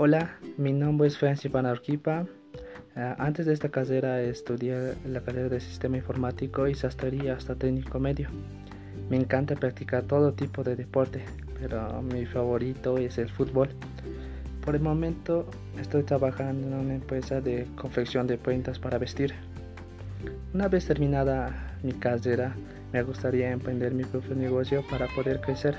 Hola, mi nombre es Francis Panarquipa. Ah, antes de esta carrera estudié la carrera de sistema informático y sastrería hasta técnico medio. Me encanta practicar todo tipo de deporte, pero mi favorito es el fútbol. Por el momento estoy trabajando en una empresa de confección de prendas para vestir. Una vez terminada mi carrera, me gustaría emprender mi propio negocio para poder crecer.